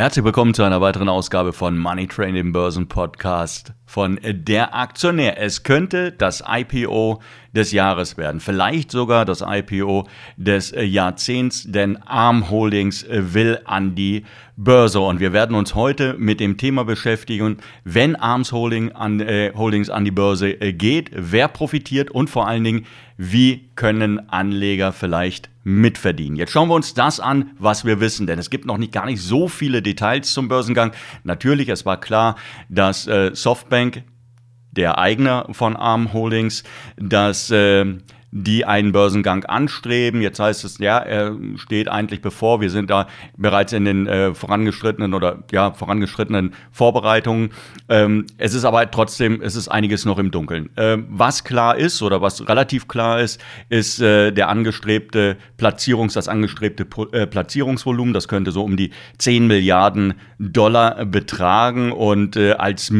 Herzlich willkommen zu einer weiteren Ausgabe von Money Train, dem Börsenpodcast von Der Aktionär. Es könnte das IPO des Jahres werden, vielleicht sogar das IPO des Jahrzehnts, denn Arm Holdings will an die Börse und wir werden uns heute mit dem Thema beschäftigen, wenn Arms Holding an, äh, Holdings an die Börse äh, geht, wer profitiert und vor allen Dingen, wie können Anleger vielleicht mitverdienen. Jetzt schauen wir uns das an, was wir wissen, denn es gibt noch nicht gar nicht so viele Details zum Börsengang. Natürlich, es war klar, dass äh, Softbank der Eigner von Arm Holdings, dass äh, die einen Börsengang anstreben. Jetzt heißt es, ja, er steht eigentlich bevor. Wir sind da bereits in den äh, vorangeschrittenen oder ja, vorangeschrittenen Vorbereitungen. Ähm, es ist aber trotzdem, es ist einiges noch im Dunkeln. Ähm, was klar ist oder was relativ klar ist, ist äh, der angestrebte Platzierungs, das angestrebte äh, Platzierungsvolumen. Das könnte so um die 10 Milliarden Dollar betragen und äh, als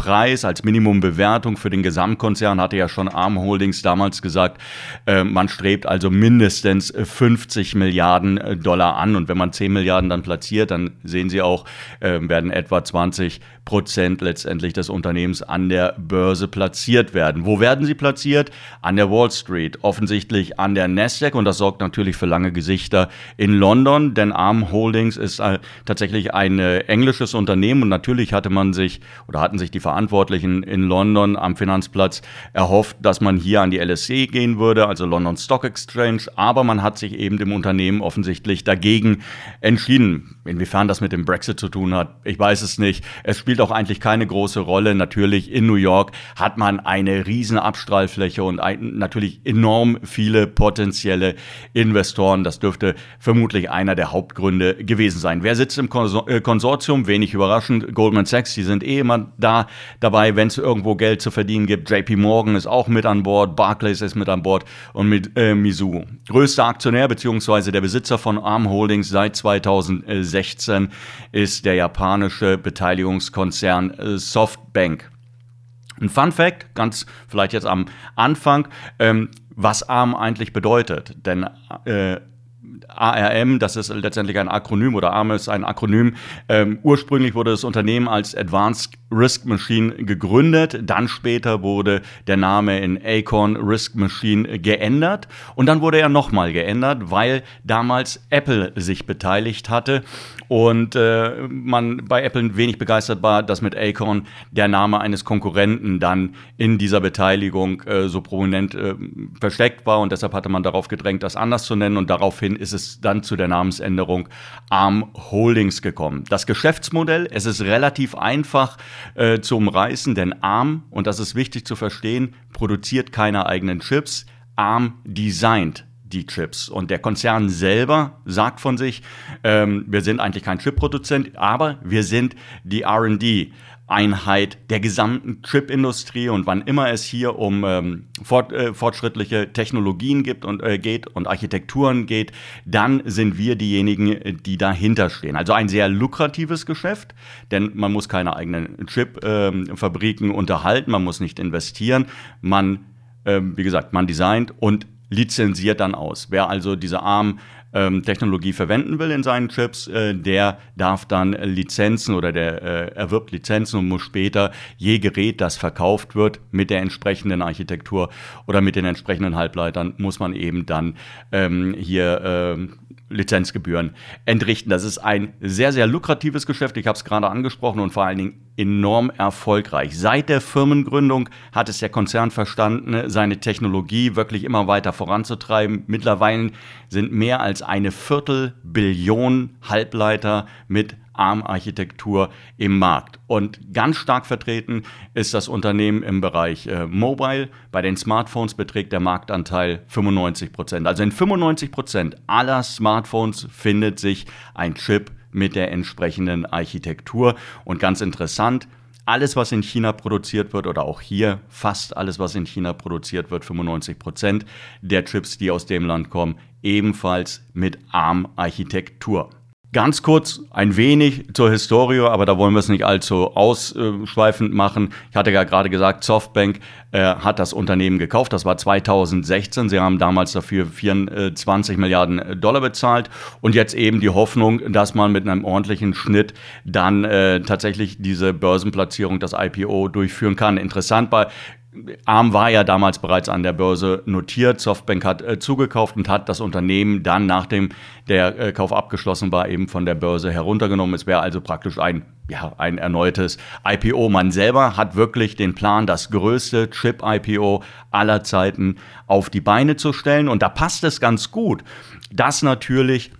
Minimumpreis, als Minimumbewertung für den Gesamtkonzern hatte ja schon Arm Holdings damals gesagt, äh, man strebt also mindestens 50 Milliarden äh, Dollar an. Und wenn man 10 Milliarden dann platziert, dann sehen Sie auch, äh, werden etwa 20 Prozent letztendlich des Unternehmens an der Börse platziert werden. Wo werden sie platziert? An der Wall Street, offensichtlich an der Nasdaq und das sorgt natürlich für lange Gesichter in London, denn Arm Holdings ist tatsächlich ein englisches Unternehmen und natürlich hatte man sich oder hatten sich die Verantwortlichen in London am Finanzplatz erhofft, dass man hier an die LSE gehen würde, also London Stock Exchange, aber man hat sich eben dem Unternehmen offensichtlich dagegen entschieden. Inwiefern das mit dem Brexit zu tun hat, ich weiß es nicht. Es spielt auch eigentlich keine große Rolle. Natürlich in New York hat man eine riesen Abstrahlfläche und ein, natürlich enorm viele potenzielle Investoren. Das dürfte vermutlich einer der Hauptgründe gewesen sein. Wer sitzt im äh, Konsortium? Wenig überraschend. Goldman Sachs, die sind eh immer da dabei, wenn es irgendwo Geld zu verdienen gibt. JP Morgan ist auch mit an Bord. Barclays ist mit an Bord und mit äh, Mizuho. Größter Aktionär bzw. der Besitzer von Arm Holdings seit 2016 ist der japanische Beteiligungskonzern äh, Softbank. Ein Fun Fact, ganz vielleicht jetzt am Anfang, ähm, was ARM eigentlich bedeutet. Denn äh, ARM, das ist letztendlich ein Akronym oder ARM ist ein Akronym. Ähm, ursprünglich wurde das Unternehmen als Advanced Risk Machine gegründet, dann später wurde der Name in Acorn Risk Machine geändert. Und dann wurde er nochmal geändert, weil damals Apple sich beteiligt hatte. Und äh, man bei Apple wenig begeistert war, dass mit Acorn der Name eines Konkurrenten dann in dieser Beteiligung äh, so prominent äh, versteckt war. Und deshalb hatte man darauf gedrängt, das anders zu nennen. Und daraufhin ist es dann zu der Namensänderung ARM Holdings gekommen. Das Geschäftsmodell, es ist relativ einfach äh, zu umreißen, denn ARM, und das ist wichtig zu verstehen, produziert keine eigenen Chips. ARM designt die Chips. Und der Konzern selber sagt von sich, ähm, wir sind eigentlich kein Chip-Produzent, aber wir sind die RD. Einheit der gesamten Chip-Industrie und wann immer es hier um ähm, fort, äh, fortschrittliche Technologien gibt und, äh, geht und Architekturen geht, dann sind wir diejenigen, die dahinter stehen. Also ein sehr lukratives Geschäft, denn man muss keine eigenen Chip-Fabriken ähm, unterhalten, man muss nicht investieren, man, äh, wie gesagt, man designt und lizenziert dann aus. Wer also diese ARM ähm, Technologie verwenden will in seinen Chips, äh, der darf dann Lizenzen oder der äh, erwirbt Lizenzen und muss später je Gerät, das verkauft wird, mit der entsprechenden Architektur oder mit den entsprechenden Halbleitern, muss man eben dann ähm, hier äh, Lizenzgebühren entrichten. Das ist ein sehr, sehr lukratives Geschäft. Ich habe es gerade angesprochen und vor allen Dingen enorm erfolgreich. Seit der Firmengründung hat es der Konzern verstanden, seine Technologie wirklich immer weiter voranzutreiben. Mittlerweile sind mehr als eine Viertelbillion Halbleiter mit ARM-Architektur im Markt. Und ganz stark vertreten ist das Unternehmen im Bereich äh, Mobile. Bei den Smartphones beträgt der Marktanteil 95 Prozent. Also in 95 Prozent aller Smartphones findet sich ein Chip mit der entsprechenden Architektur. Und ganz interessant, alles, was in China produziert wird, oder auch hier fast alles, was in China produziert wird, 95 Prozent der Chips, die aus dem Land kommen, ebenfalls mit ARM-Architektur. Ganz kurz ein wenig zur Historie, aber da wollen wir es nicht allzu ausschweifend machen. Ich hatte ja gerade gesagt, Softbank äh, hat das Unternehmen gekauft. Das war 2016. Sie haben damals dafür 24 Milliarden Dollar bezahlt und jetzt eben die Hoffnung, dass man mit einem ordentlichen Schnitt dann äh, tatsächlich diese Börsenplatzierung, das IPO durchführen kann. Interessant bei ARM war ja damals bereits an der Börse notiert. Softbank hat äh, zugekauft und hat das Unternehmen dann, nachdem der äh, Kauf abgeschlossen war, eben von der Börse heruntergenommen. Es wäre also praktisch ein, ja, ein erneutes IPO. Man selber hat wirklich den Plan, das größte Chip-IPO aller Zeiten auf die Beine zu stellen. Und da passt es ganz gut, dass natürlich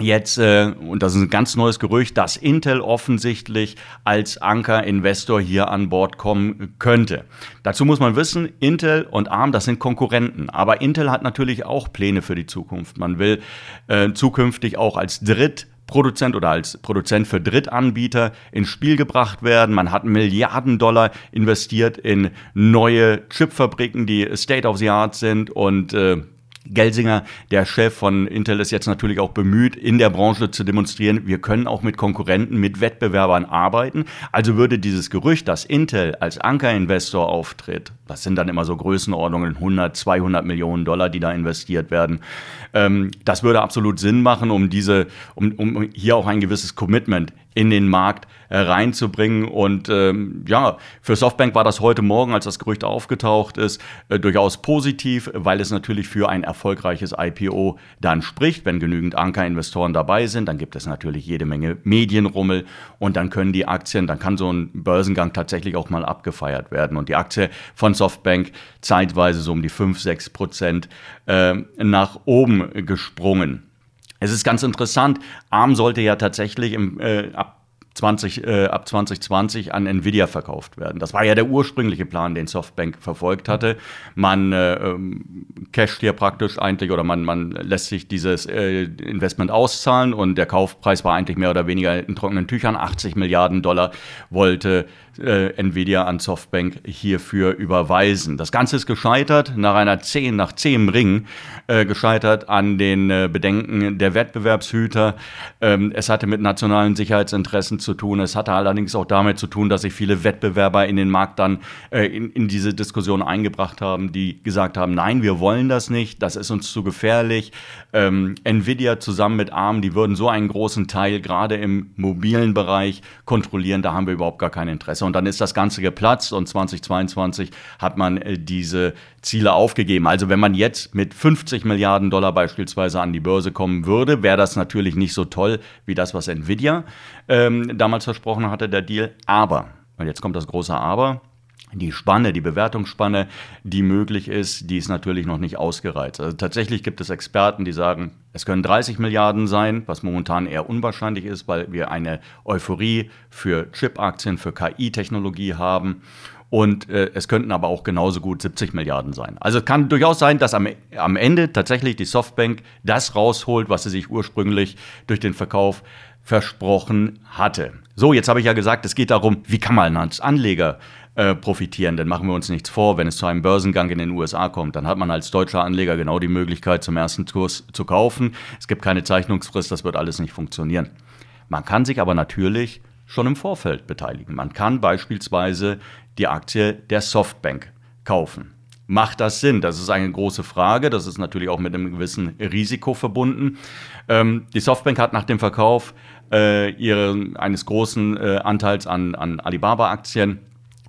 jetzt, äh, und das ist ein ganz neues Gerücht, dass Intel offensichtlich als Anker-Investor hier an Bord kommen könnte. Dazu muss man wissen, Intel und ARM, das sind Konkurrenten. Aber Intel hat natürlich auch Pläne für die Zukunft. Man will äh, zukünftig auch als Dritt Produzent oder als Produzent für Drittanbieter ins Spiel gebracht werden. Man hat Milliarden Dollar investiert in neue Chipfabriken, die State of the Art sind und äh, Gelsinger, der Chef von Intel, ist jetzt natürlich auch bemüht, in der Branche zu demonstrieren, wir können auch mit Konkurrenten, mit Wettbewerbern arbeiten. Also würde dieses Gerücht, dass Intel als Ankerinvestor auftritt, das sind dann immer so Größenordnungen, 100, 200 Millionen Dollar, die da investiert werden, ähm, das würde absolut Sinn machen, um diese, um, um hier auch ein gewisses Commitment in den Markt äh, reinzubringen. Und ähm, ja, für Softbank war das heute Morgen, als das Gerücht aufgetaucht ist, äh, durchaus positiv, weil es natürlich für ein erfolgreiches IPO dann spricht. Wenn genügend Ankerinvestoren dabei sind, dann gibt es natürlich jede Menge Medienrummel und dann können die Aktien, dann kann so ein Börsengang tatsächlich auch mal abgefeiert werden. Und die Aktie von Softbank zeitweise so um die 5, 6 Prozent äh, nach oben gesprungen. Es ist ganz interessant, ARM sollte ja tatsächlich im, äh, ab 20, äh, ab 2020 an Nvidia verkauft werden. Das war ja der ursprüngliche Plan, den Softbank verfolgt hatte. Man äh, ähm, casht hier praktisch eigentlich oder man, man lässt sich dieses äh, Investment auszahlen und der Kaufpreis war eigentlich mehr oder weniger in trockenen Tüchern. 80 Milliarden Dollar wollte äh, Nvidia an Softbank hierfür überweisen. Das Ganze ist gescheitert nach einer 10, nach 10 Ring, äh, gescheitert an den äh, Bedenken der Wettbewerbshüter. Ähm, es hatte mit nationalen Sicherheitsinteressen zu tun. Es hatte allerdings auch damit zu tun, dass sich viele Wettbewerber in den Markt dann äh, in, in diese Diskussion eingebracht haben, die gesagt haben, nein, wir wollen das nicht, das ist uns zu gefährlich. Ähm, Nvidia zusammen mit ARM, die würden so einen großen Teil gerade im mobilen Bereich kontrollieren, da haben wir überhaupt gar kein Interesse und dann ist das Ganze geplatzt und 2022 hat man äh, diese Ziele aufgegeben. Also wenn man jetzt mit 50 Milliarden Dollar beispielsweise an die Börse kommen würde, wäre das natürlich nicht so toll wie das, was Nvidia ähm, damals versprochen hatte, der Deal. Aber, und jetzt kommt das große Aber, die Spanne, die Bewertungsspanne, die möglich ist, die ist natürlich noch nicht ausgereizt. Also tatsächlich gibt es Experten, die sagen, es können 30 Milliarden sein, was momentan eher unwahrscheinlich ist, weil wir eine Euphorie für Chip-Aktien, für KI-Technologie haben. Und äh, es könnten aber auch genauso gut 70 Milliarden sein. Also es kann durchaus sein, dass am, am Ende tatsächlich die Softbank das rausholt, was sie sich ursprünglich durch den Verkauf versprochen hatte. So, jetzt habe ich ja gesagt, es geht darum, wie kann man als Anleger äh, profitieren. Denn machen wir uns nichts vor, wenn es zu einem Börsengang in den USA kommt, dann hat man als deutscher Anleger genau die Möglichkeit, zum ersten Kurs zu kaufen. Es gibt keine Zeichnungsfrist, das wird alles nicht funktionieren. Man kann sich aber natürlich schon im Vorfeld beteiligen. Man kann beispielsweise die Aktie der Softbank kaufen. Macht das Sinn? Das ist eine große Frage. Das ist natürlich auch mit einem gewissen Risiko verbunden. Ähm, die Softbank hat nach dem Verkauf äh, ihre, eines großen äh, Anteils an, an Alibaba-Aktien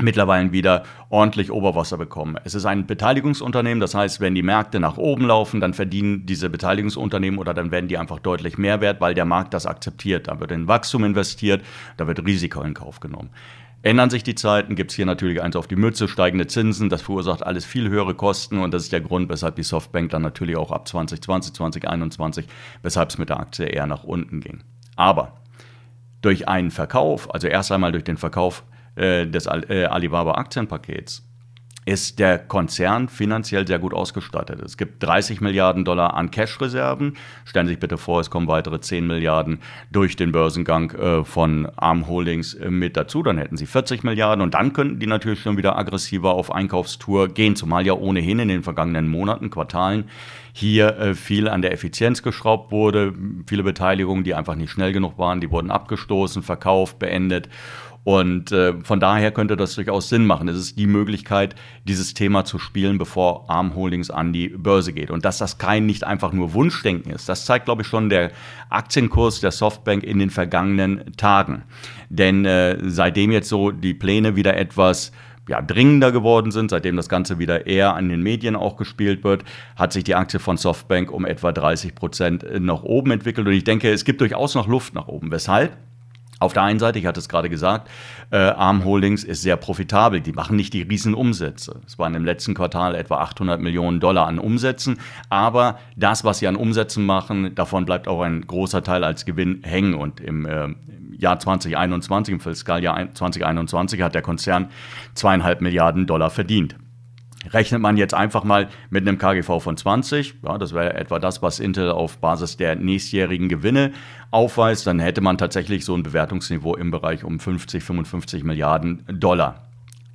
mittlerweile wieder ordentlich Oberwasser bekommen. Es ist ein Beteiligungsunternehmen, das heißt, wenn die Märkte nach oben laufen, dann verdienen diese Beteiligungsunternehmen oder dann werden die einfach deutlich mehr wert, weil der Markt das akzeptiert. Da wird in Wachstum investiert, da wird Risiko in Kauf genommen. Ändern sich die Zeiten, gibt es hier natürlich eins auf die Mütze, steigende Zinsen, das verursacht alles viel höhere Kosten und das ist der Grund, weshalb die Softbank dann natürlich auch ab 2020, 2021, weshalb es mit der Aktie eher nach unten ging. Aber durch einen Verkauf, also erst einmal durch den Verkauf äh, des äh, Alibaba-Aktienpakets ist der Konzern finanziell sehr gut ausgestattet. Es gibt 30 Milliarden Dollar an Cash-Reserven. Stellen Sie sich bitte vor, es kommen weitere 10 Milliarden durch den Börsengang äh, von Arm Holdings äh, mit dazu. Dann hätten Sie 40 Milliarden und dann könnten die natürlich schon wieder aggressiver auf Einkaufstour gehen, zumal ja ohnehin in den vergangenen Monaten, Quartalen hier viel an der Effizienz geschraubt wurde. Viele Beteiligungen, die einfach nicht schnell genug waren, die wurden abgestoßen, verkauft, beendet. Und äh, von daher könnte das durchaus Sinn machen. Es ist die Möglichkeit, dieses Thema zu spielen, bevor Arm Holdings an die Börse geht. Und dass das kein nicht einfach nur Wunschdenken ist, das zeigt, glaube ich, schon der Aktienkurs der Softbank in den vergangenen Tagen. Denn äh, seitdem jetzt so die Pläne wieder etwas ja, dringender geworden sind, seitdem das Ganze wieder eher an den Medien auch gespielt wird, hat sich die Aktie von Softbank um etwa 30 Prozent nach oben entwickelt. Und ich denke, es gibt durchaus noch Luft nach oben. Weshalb? Auf der einen Seite, ich hatte es gerade gesagt, äh, Arm Holdings ist sehr profitabel. Die machen nicht die riesen Umsätze. Es waren im letzten Quartal etwa 800 Millionen Dollar an Umsätzen. Aber das, was sie an Umsätzen machen, davon bleibt auch ein großer Teil als Gewinn hängen. Und im, äh, Jahr 2021, im Fiskaljahr 2021, hat der Konzern zweieinhalb Milliarden Dollar verdient. Rechnet man jetzt einfach mal mit einem KGV von 20, ja, das wäre etwa das, was Intel auf Basis der nächstjährigen Gewinne aufweist, dann hätte man tatsächlich so ein Bewertungsniveau im Bereich um 50, 55 Milliarden Dollar.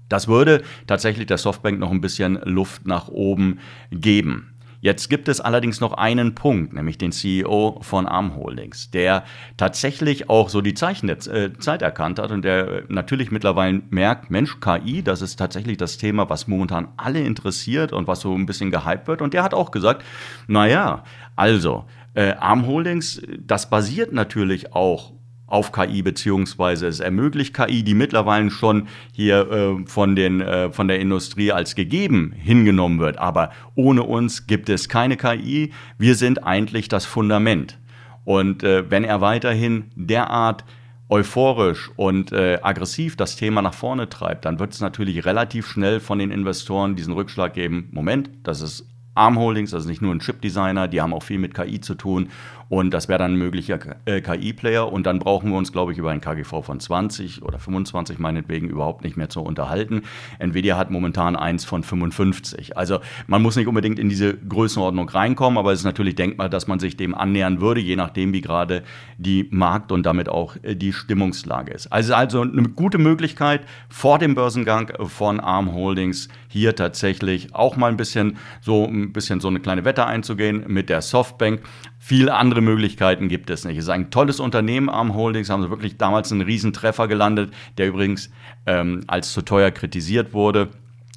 Das würde tatsächlich der Softbank noch ein bisschen Luft nach oben geben. Jetzt gibt es allerdings noch einen Punkt, nämlich den CEO von Arm Holdings, der tatsächlich auch so die Zeichen der äh, Zeit erkannt hat und der natürlich mittlerweile merkt, Mensch, KI, das ist tatsächlich das Thema, was momentan alle interessiert und was so ein bisschen gehypt wird. Und der hat auch gesagt, naja, also, äh, Arm Holdings, das basiert natürlich auch auf KI, beziehungsweise es ermöglicht KI, die mittlerweile schon hier äh, von, den, äh, von der Industrie als gegeben hingenommen wird. Aber ohne uns gibt es keine KI. Wir sind eigentlich das Fundament. Und äh, wenn er weiterhin derart euphorisch und äh, aggressiv das Thema nach vorne treibt, dann wird es natürlich relativ schnell von den Investoren diesen Rückschlag geben. Moment, das ist Arm Holdings, also nicht nur ein Chip-Designer, die haben auch viel mit KI zu tun und das wäre dann ein möglicher äh, KI-Player. Und dann brauchen wir uns, glaube ich, über ein KGV von 20 oder 25 meinetwegen überhaupt nicht mehr zu unterhalten. Nvidia hat momentan eins von 55. Also man muss nicht unbedingt in diese Größenordnung reinkommen, aber es ist natürlich denkbar, dass man sich dem annähern würde, je nachdem, wie gerade die Markt- und damit auch äh, die Stimmungslage ist. Also, also eine gute Möglichkeit vor dem Börsengang von ARM Holdings hier tatsächlich auch mal ein bisschen so ein bisschen so eine kleine Wette einzugehen mit der Softbank. Viele andere Möglichkeiten gibt es nicht. Es ist ein tolles Unternehmen, Arm Holdings, haben sie wirklich damals einen Riesentreffer gelandet, der übrigens ähm, als zu teuer kritisiert wurde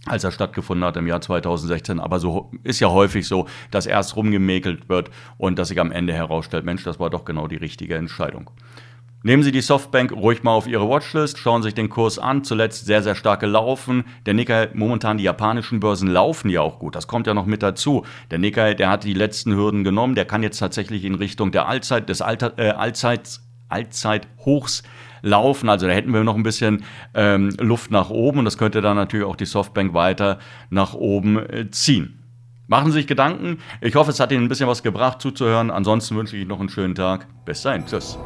als er stattgefunden hat im Jahr 2016. Aber so ist ja häufig so, dass erst rumgemäkelt wird und dass sich am Ende herausstellt, Mensch, das war doch genau die richtige Entscheidung. Nehmen Sie die Softbank ruhig mal auf Ihre Watchlist, schauen sich den Kurs an. Zuletzt sehr, sehr stark gelaufen. Der Nikkei, momentan die japanischen Börsen laufen ja auch gut. Das kommt ja noch mit dazu. Der Nikkei, der hat die letzten Hürden genommen. Der kann jetzt tatsächlich in Richtung der Allzeit, des Alter, äh, Allzeit, Allzeithochs laufen. Also da hätten wir noch ein bisschen ähm, Luft nach oben und das könnte dann natürlich auch die Softbank weiter nach oben äh, ziehen. Machen Sie sich Gedanken. Ich hoffe, es hat Ihnen ein bisschen was gebracht zuzuhören. Ansonsten wünsche ich noch einen schönen Tag. Bis dahin. Tschüss.